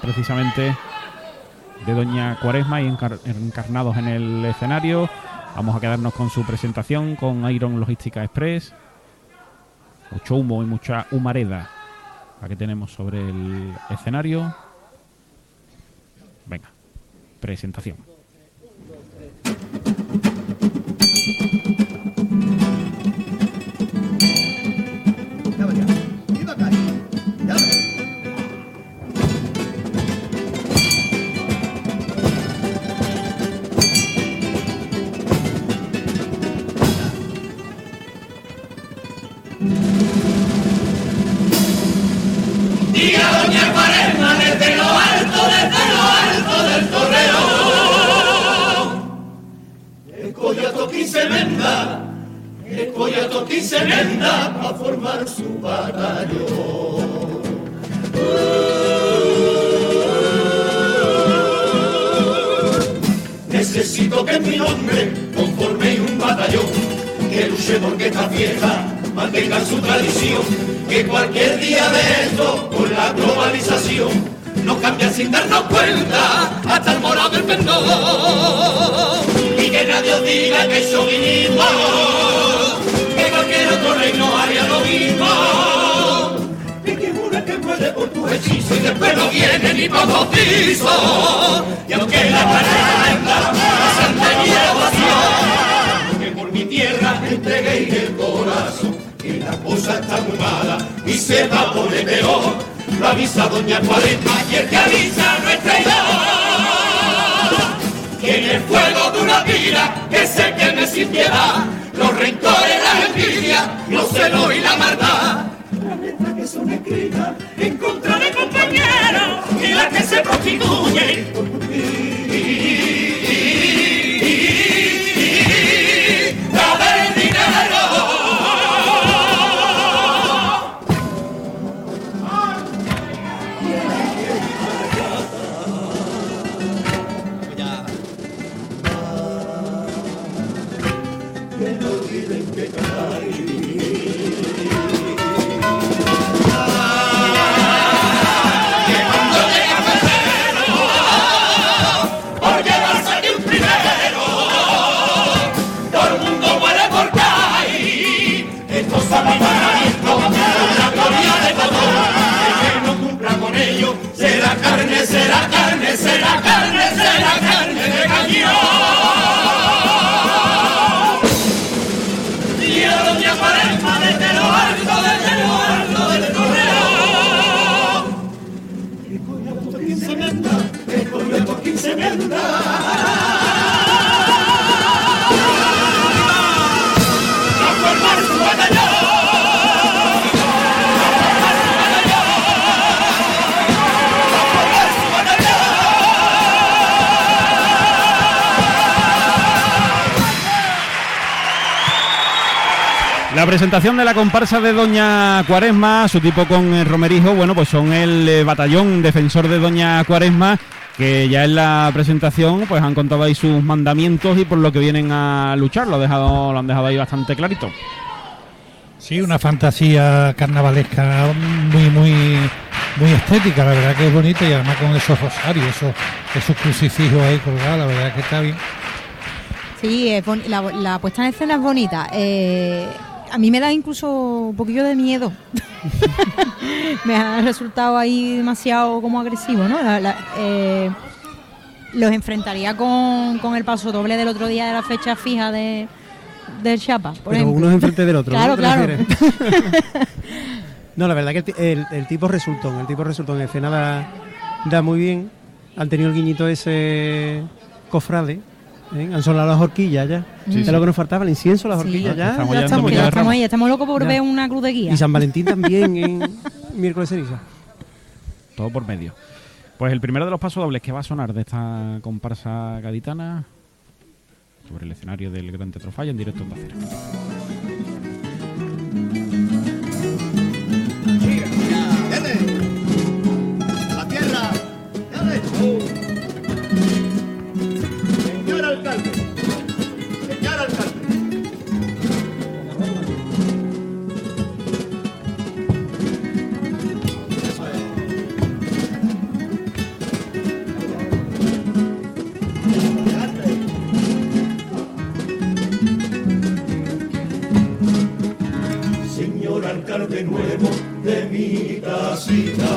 precisamente de Doña Cuaresma y encar- encarnados en el escenario. Vamos a quedarnos con su presentación con Iron Logística Express. Mucho humo y mucha humareda la que tenemos sobre el escenario. Venga, presentación. El collato aquí se venda para formar su batallón. Necesito que mi nombre conforme un batallón que luche porque esta fiesta mantenga su tradición. Que cualquier día de esto, con la globalización, nos cambia sin darnos cuenta hasta el morado del pendón. Que nadie os diga que es chauvinismo, que cualquier otro reino haría lo mismo. Y que muere por tu y después no viene ni para bautizo. Y aunque la caramba la santería ovación, que por mi tierra entreguéis el corazón, que la cosa está muy y se va a poner peor. Lo avisa doña Cuaresma y el que avisa no es traidor. En el fuego de una pira que se queme sin piedad, los rencores, la envidia, los celos y la maldad. Las letras que son escritas en contra de compañeros y las que se prostituyen será carne, será carne de cañón. Y a doña Cuaresma desde lo alto, desde lo alto del correo. Que coño por quince menda, que coño por quince menda. La presentación de la comparsa de Doña Cuaresma, su tipo con el Romerijo, bueno, pues son el eh, batallón defensor de Doña Cuaresma, que ya en la presentación pues han contado ahí sus mandamientos y por lo que vienen a luchar, lo, ha dejado, lo han dejado ahí bastante clarito. Sí, una fantasía carnavalesca muy, muy, muy estética, la verdad que es bonita y además con esos rosarios, esos, esos crucifijos ahí colgados, la verdad que está bien. Sí, es boni- la, la puesta en escena es bonita. Eh, a mí me da incluso un poquillo de miedo. me ha resultado ahí demasiado como agresivo, ¿no? La- la- eh, los enfrentaría con, con el paso doble del otro día de la fecha fija de, del Chapa, por Pero ejemplo. uno es enfrente del otro. Claro, ¿no? ¿Te claro. no, la verdad que el, el- el tipo resultón, el tipo resultón en escena da, da muy bien. Han tenido el guiñito ese cofrade. ¿Eh? Han sonado las horquillas ya. Sí, es sí. lo que nos faltaba, el incienso, las Sí. horquillas. Ya Estamos ya ya Ya ahí, estamos locos por Ya. ver una cruz de guía. Y San Valentín también en miércoles ceniza. Todo por medio. Pues el primero de los pasos dobles que va a sonar de esta comparsa gaditana sobre el escenario del Gran Teatro Falla en directo en Bacera. La tierra. Dale. De mi casita,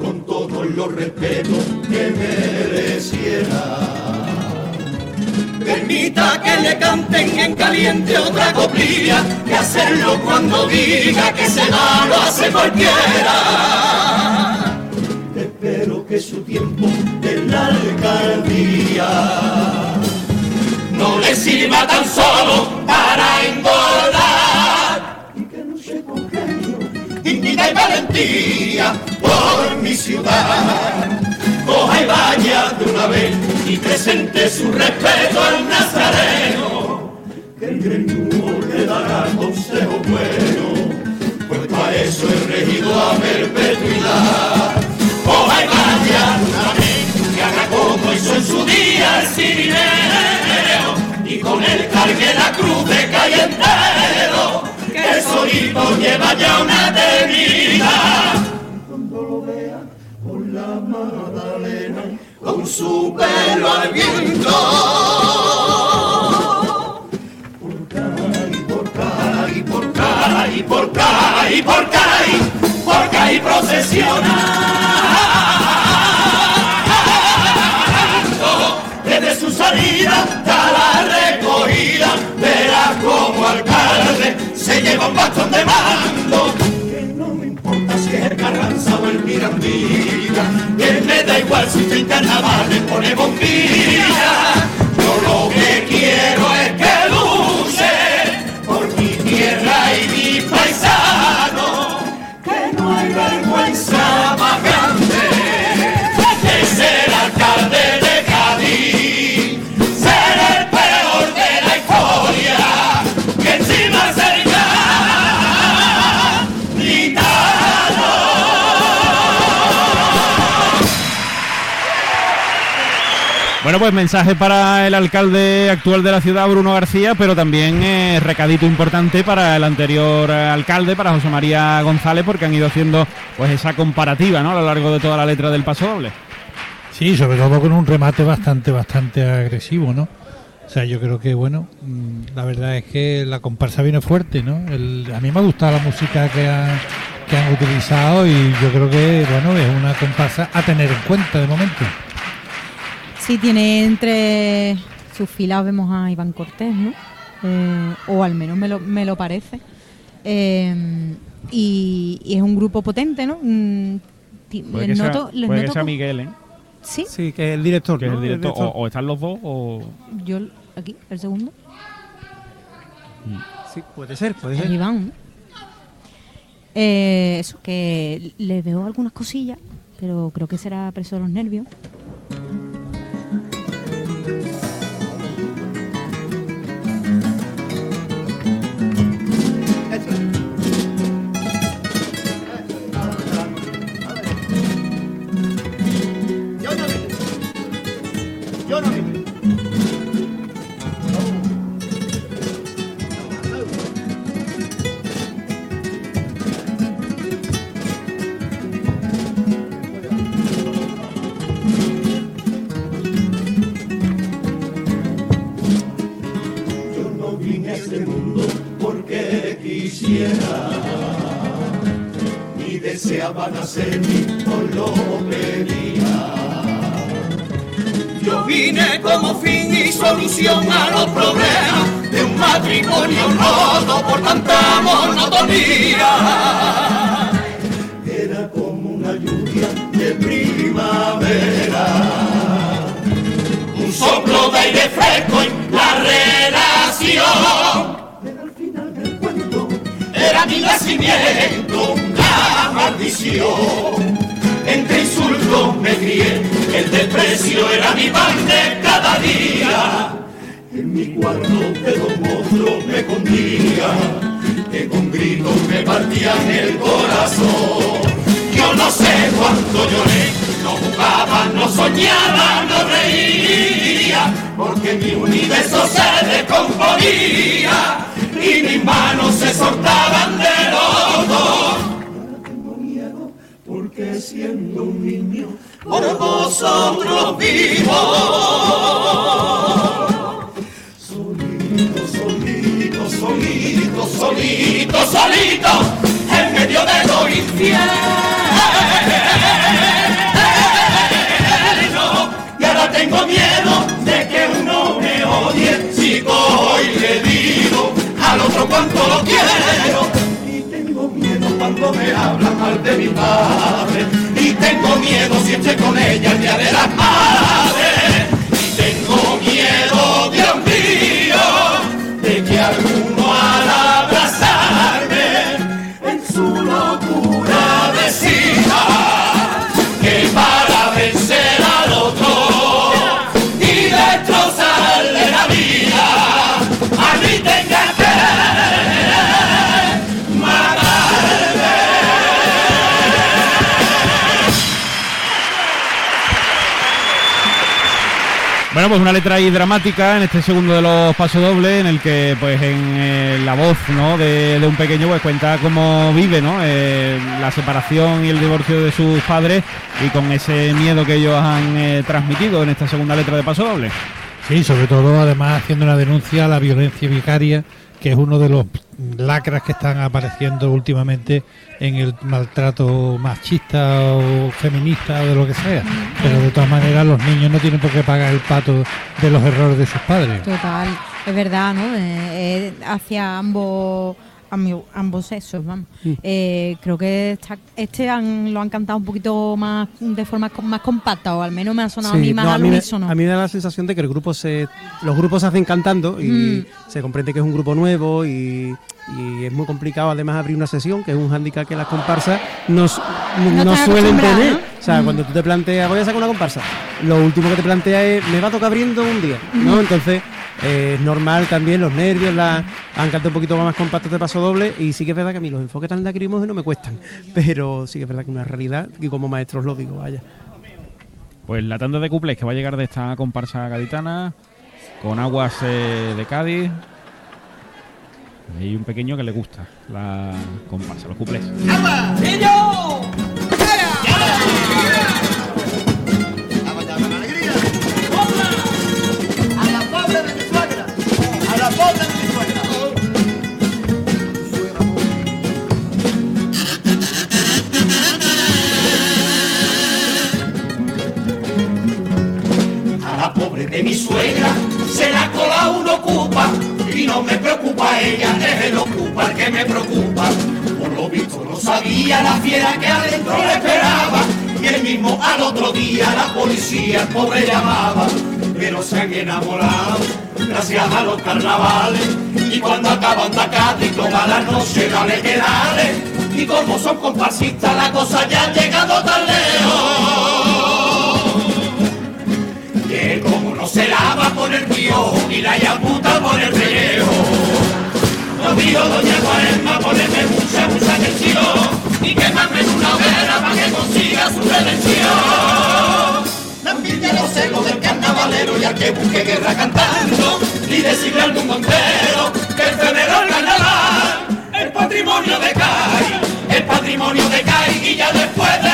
con todos los respetos que mereciera. Permita que le canten en caliente otra coplilla, que hacerlo cuando diga que se da lo hace cualquiera. Espero que su tiempo en la alcaldía no le sirva tan solo para engordar. Valentía por mi ciudad. Coja y vaya de una vez y presente su respeto al nazareno. Que el greñudo le dará consejo bueno, pues para eso he regido a perpetuidad. Coja y vaya de una vez y haga como hizo en su día el cirineo con él cargue la cruz de calle entero, que solito lleva ya una eternidad. Cuando lo vea por la Magdalena, con su pelo al viento. Por caí, por caí, por caí, por caí, por caí, por caí procesionando desde su salida de mando. Que no me importa si es Carranza o el Mirandilla, que me da igual si en carnaval le pone bombilla. Bueno, pues mensaje para el alcalde actual de la ciudad, Bruno García, pero también eh, recadito importante para el anterior eh, alcalde, para José María González, porque han ido haciendo pues esa comparativa ¿no? a lo largo de toda la letra del paso doble. Sí, sobre todo con un remate bastante, bastante agresivo, ¿no? O sea, yo creo que, bueno, mm, la verdad es que la comparsa viene fuerte, ¿no? A mí me ha gustado la música que han utilizado y yo creo que, bueno, es una comparsa a tener en cuenta de momento. Sí, tiene entre sus filas vemos a Iván Cortés, ¿no? Eh, o al menos me lo, me lo parece. Eh, y, y es un grupo potente, ¿no? Mm, Puede les que, noto- sea, les puede que noto sea con- Miguel, ¿eh? Sí, Sí, que es el director. que es el director. O, o están los dos o... yo aquí, el segundo, Sí, puede ser, puede es ser. Iván. ¿no? Eh, eso, que le veo algunas cosillas, pero creo que será preso de los nervios. Yo Como fin y solución a los problemas de un matrimonio roto por tanta monotonía. Era como una lluvia de primavera, un soplo de aire fresco en la relación. Pero al final del cuento era mi nacimiento una maldición. Entre insultos me crié, el desprecio era mi pan de cada día. En mi cuarto de dos me escondía, que con gritos me partían el corazón. Yo no sé cuánto lloré, no jugaba, no soñaba, no reía, porque mi universo se descomponía y mis manos se soltaban porque siendo un niño por vosotros vivo. Solito, solito, solito, solito, solito, en medio de los infiernos. Y ahora tengo miedo de que uno me odie si cojo y le digo al otro cuánto lo quiero. Cuando me hablan mal de mi padre. Y tengo miedo si estoy con ella el día de las madres. Bueno, pues una letra ahí dramática en este segundo de los pasos dobles, en el que, pues, en eh, la voz, ¿no? De, de un pequeño, pues, cuenta cómo vive, ¿no? Eh, la separación y el divorcio de sus padres y con ese miedo que ellos han eh, transmitido en esta segunda letra de paso doble. Sí, sobre todo además haciendo una denuncia a la violencia vicaria, que es uno de los lacras que están apareciendo últimamente en el maltrato machista o feminista o de lo que sea. Pero de todas maneras los niños no tienen por qué pagar el pato de los errores de sus padres. Total, es verdad, ¿no? Eh, eh, hacia ambos ambos sexos, vamos. Eh, creo que esta- este han- lo han cantado un poquito más de forma más compacta, o al menos me ha sonado a mí más no, al me, unísono. a mí me da la sensación de que el grupo se, los grupos se hacen cantando y Mm. se comprende que es un grupo nuevo y, y es muy complicado además abrir una sesión, que es un hándicap que las comparsas no, no, suelen tener. ¿no? O sea, Mm. cuando tú te planteas, voy a sacar una comparsa, lo último que te planteas es, me va a tocar abriendo un día, ¿no? Entonces, eh, es normal también los nervios, la, han cantado un poquito más compactos de paso doble y sí que es verdad que a mí los enfoques tan lacrimógenos me cuestan, pero sí que es verdad que es una realidad y como maestros lo digo, vaya. Pues la tanda de cuplés que va a llegar de esta comparsa gaditana, con aguas eh, de Cádiz. Y hay un pequeño que le gusta la comparsa, los cuplés. A me preocupa ella, es el ocupa el que me preocupa. Por lo visto no sabía la fiera que adentro le esperaba y el mismo al otro día la policía el pobre llamaba. Pero se han enamorado gracias a los carnavales y cuando acaban de y toda la noche dale que dale y como son comparsistas la cosa ya ha llegado tan lejos se lava por el piojo y la yaputa por el pellejo. No digo doña Cuaresma ponerme mucha, mucha atención y quemarme en una hoguera para que consiga su redención. La envidia los celos del carnavalero y al que busque guerra cantando y decirle al mundo entero que el febrero el carnaval el patrimonio de CAI, el patrimonio de CAI y ya después de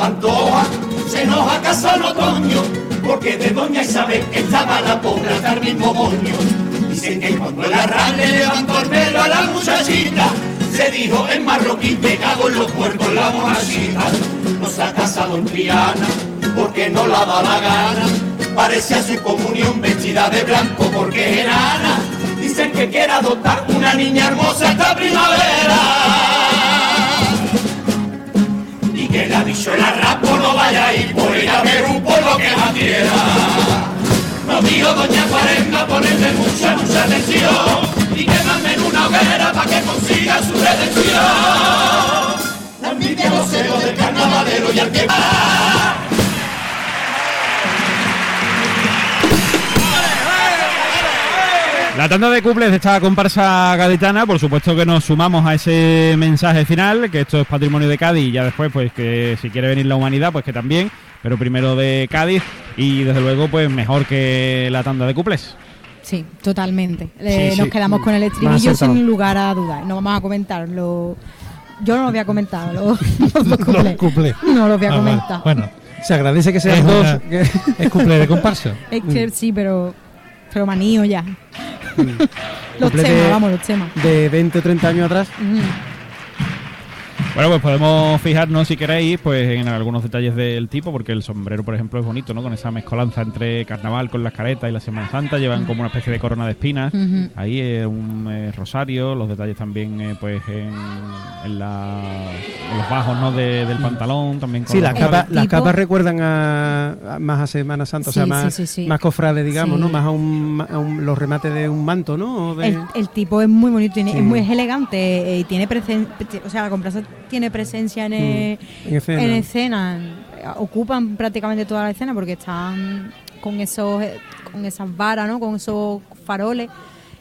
Pantoja se nos ha casado en otoño, porque de Doña Isabel estaba la pobre hasta el mismo moño. Dicen que cuando el arral le levantó el pelo a la muchachita, se dijo en marroquín pegado en los puertos la monachita. No se ha casado en Triana, porque no la da la gana. Parece a su comunión vestida de blanco porque es enana. Dicen que quiere adoptar una niña hermosa esta primavera que dicho el arrapo no vaya ir por ir a ver un pueblo que la quiera. No digo doña Cuaresma ponerle mucha, mucha atención y quemarme en una hoguera para que consiga tanda de cuples de esta comparsa gaditana, por supuesto que nos sumamos a ese mensaje final, que esto es patrimonio de Cádiz y ya después, pues que si quiere venir la humanidad, pues que también, pero primero de Cádiz y desde luego, pues mejor que la tanda de cuples. Sí, totalmente. Eh, Sí, nos quedamos con el estribillo sin lugar a dudas. No vamos a comentarlo. Yo no lo voy a comentar, los, los. No lo voy a Ah, vale. comentar. Bueno, Se agradece que sean Es dos. una- que- es cumple de comparsa. Es que sí, pero, pero manío ya. los Cumple temas, de- vamos, los temas. de 20 o 30 años atrás. Ujú. Bueno, pues podemos fijarnos, si queréis, pues en algunos detalles del tipo, porque el sombrero, por ejemplo, es bonito, ¿no? Con esa mezcolanza entre carnaval con las caretas y la Semana Santa, llevan como una especie de corona de espinas. Ahí eh, un eh, rosario, los detalles también, eh, pues en, en la- en los bajos, ¿no? De- del pantalón, también con Sí, las capas, las capas recuerdan a, a- más a Semana Santa, o sea, más, sí, sí, sí. más cofrades, digamos, Sí. ¿no? Más a, un, a un- los remates de un manto, ¿no? De- El, el tipo es muy bonito, tiene- Sí. es muy elegante eh, y tiene presencia, o sea, la tiene presencia en, eh, en escena. en escena. Ocupan prácticamente toda la escena porque están con esos eh, con esas varas, ¿no? Con esos faroles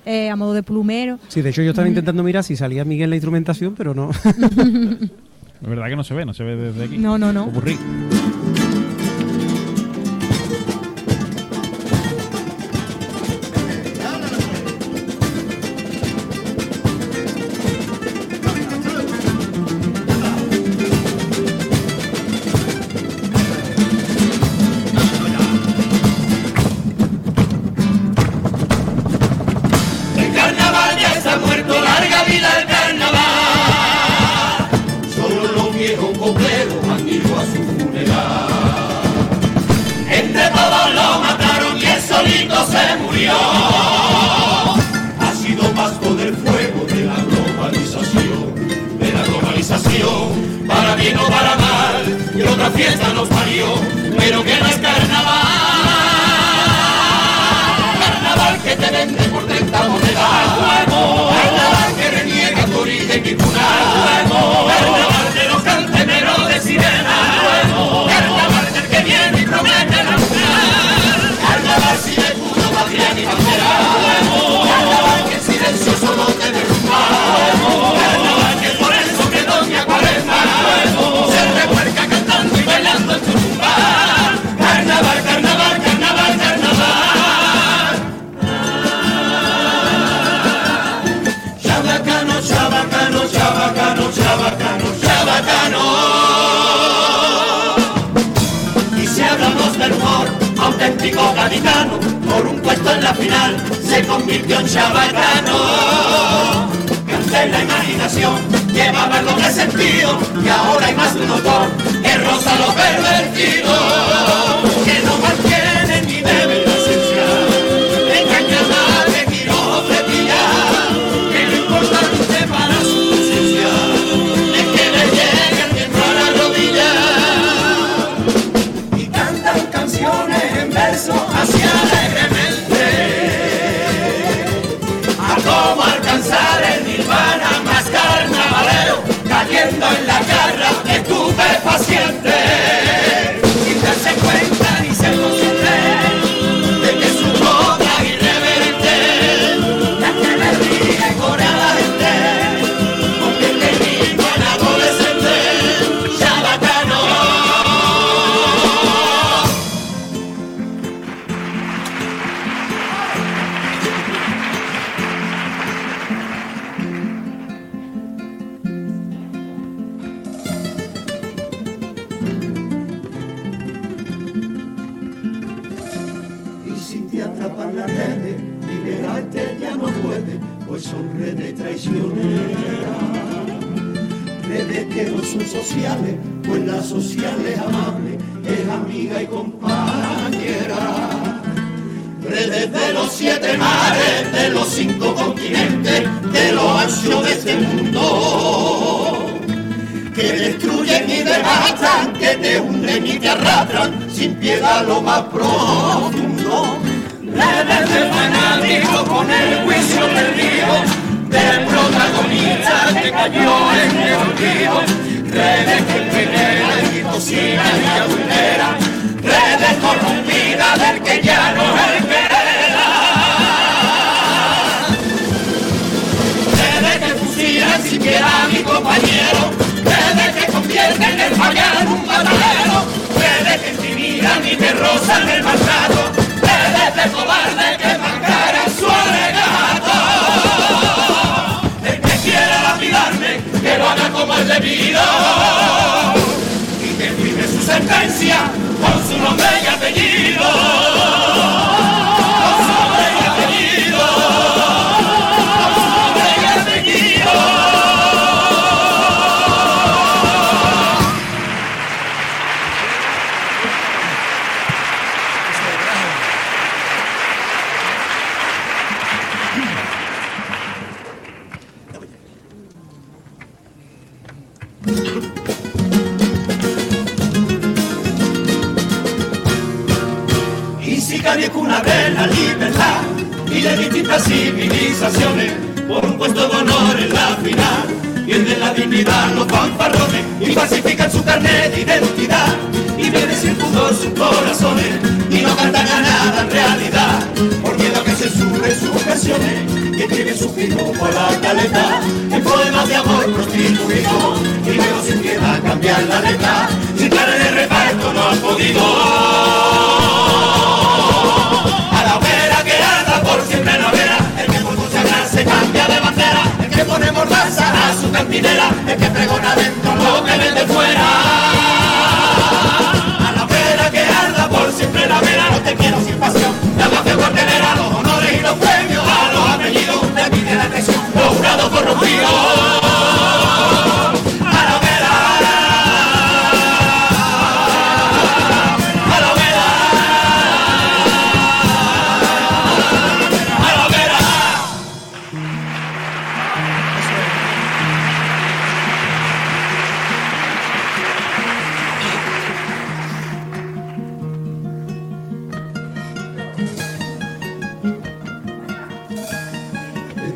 eh, a modo de plumero. Sí, de hecho yo estaba intentando mirar si salía Miguel la instrumentación, pero no. Es verdad que no se ve, no se ve desde aquí. No, no, no. Se convirtió en chabacano. En la imaginación, llevaba el doble sentido, y ahora hay más de un autor que roza lo pervertido, el de que quiera lapidarme, que lo haga como debido. Y que firme su sentencia con su nombre y apellido.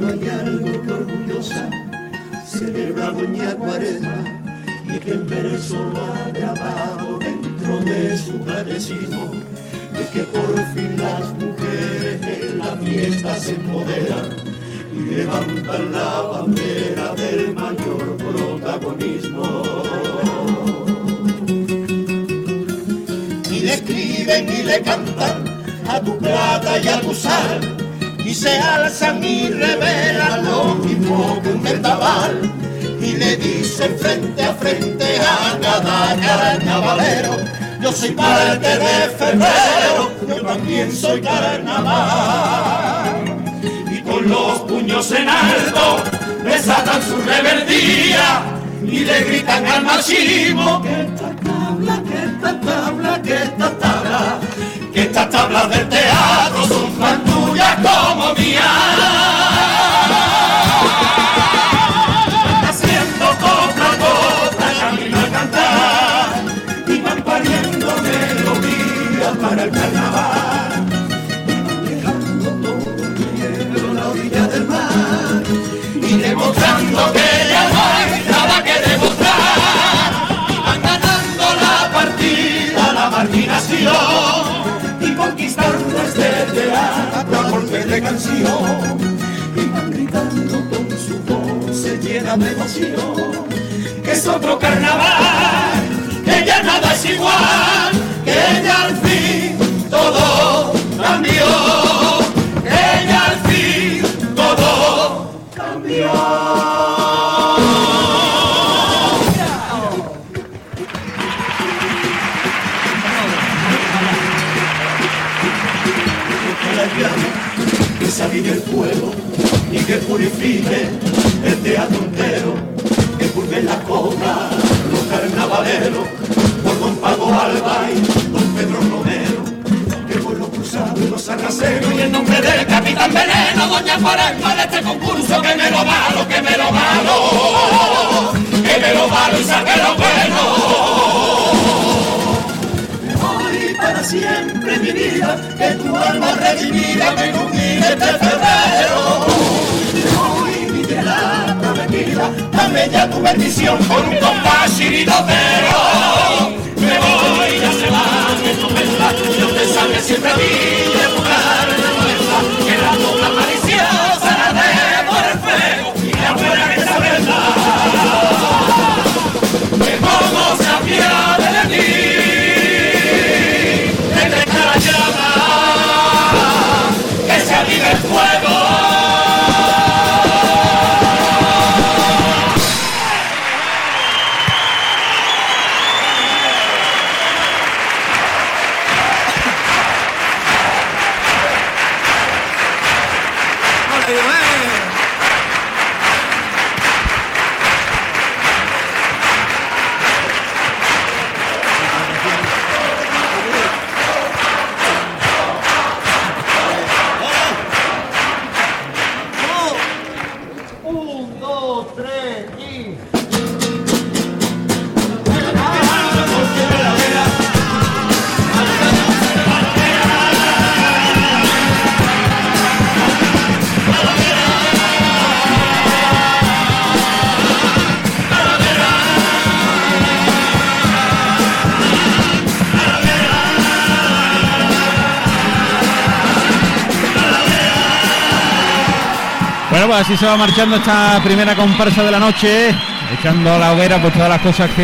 Pero hay algo que orgullosa celebra Doña Cuaresma y que en verso lo ha grabado dentro de su catecismo de que por fin las mujeres en la fiesta se empoderan y levantan la bandera del mayor protagonismo. Y le escriben y le cantan a tu plata y a tu sal y se alzan y revelan lo mismo que un vendaval y le dicen frente a frente a cada carnavalero yo soy parte de febrero yo también soy carnaval y con los puños en alto desatan su rebeldía y le gritan al machismo que esta tabla, que esta tabla, que esta tabla, que estas tablas del teatro como mías. Haciendo copla a copla, camino a cantar y van pariendo melodías para el carnaval. Dejando todo el a la orilla del mar y demostrando que ya no hay nada que demostrar. Y van ganando la partida, la marginación y conquistando este teatro a golpe de canción. Y van gritando con su voz se llena de emoción que es otro carnaval, que ya nada es igual, purifique el teatro entero, que purgue la copa los carnavaleros, por don Pago Alba y don Pedro Romero, que por los cruzados y los arraseros y en nombre del capitán Veneno, doña Cuaresma de este concurso, que me lo malo, que me lo malo, que me lo malo y saque lo bueno. Hoy para siempre mi vida, que tu alma redimida me ilumine este dame ya tu bendición con un compás iridotero. Me voy, ya se va, que tu Dios te salve siempre a ti, así se va marchando esta primera comparsa de la noche, echando a la hoguera pues todas las cosas que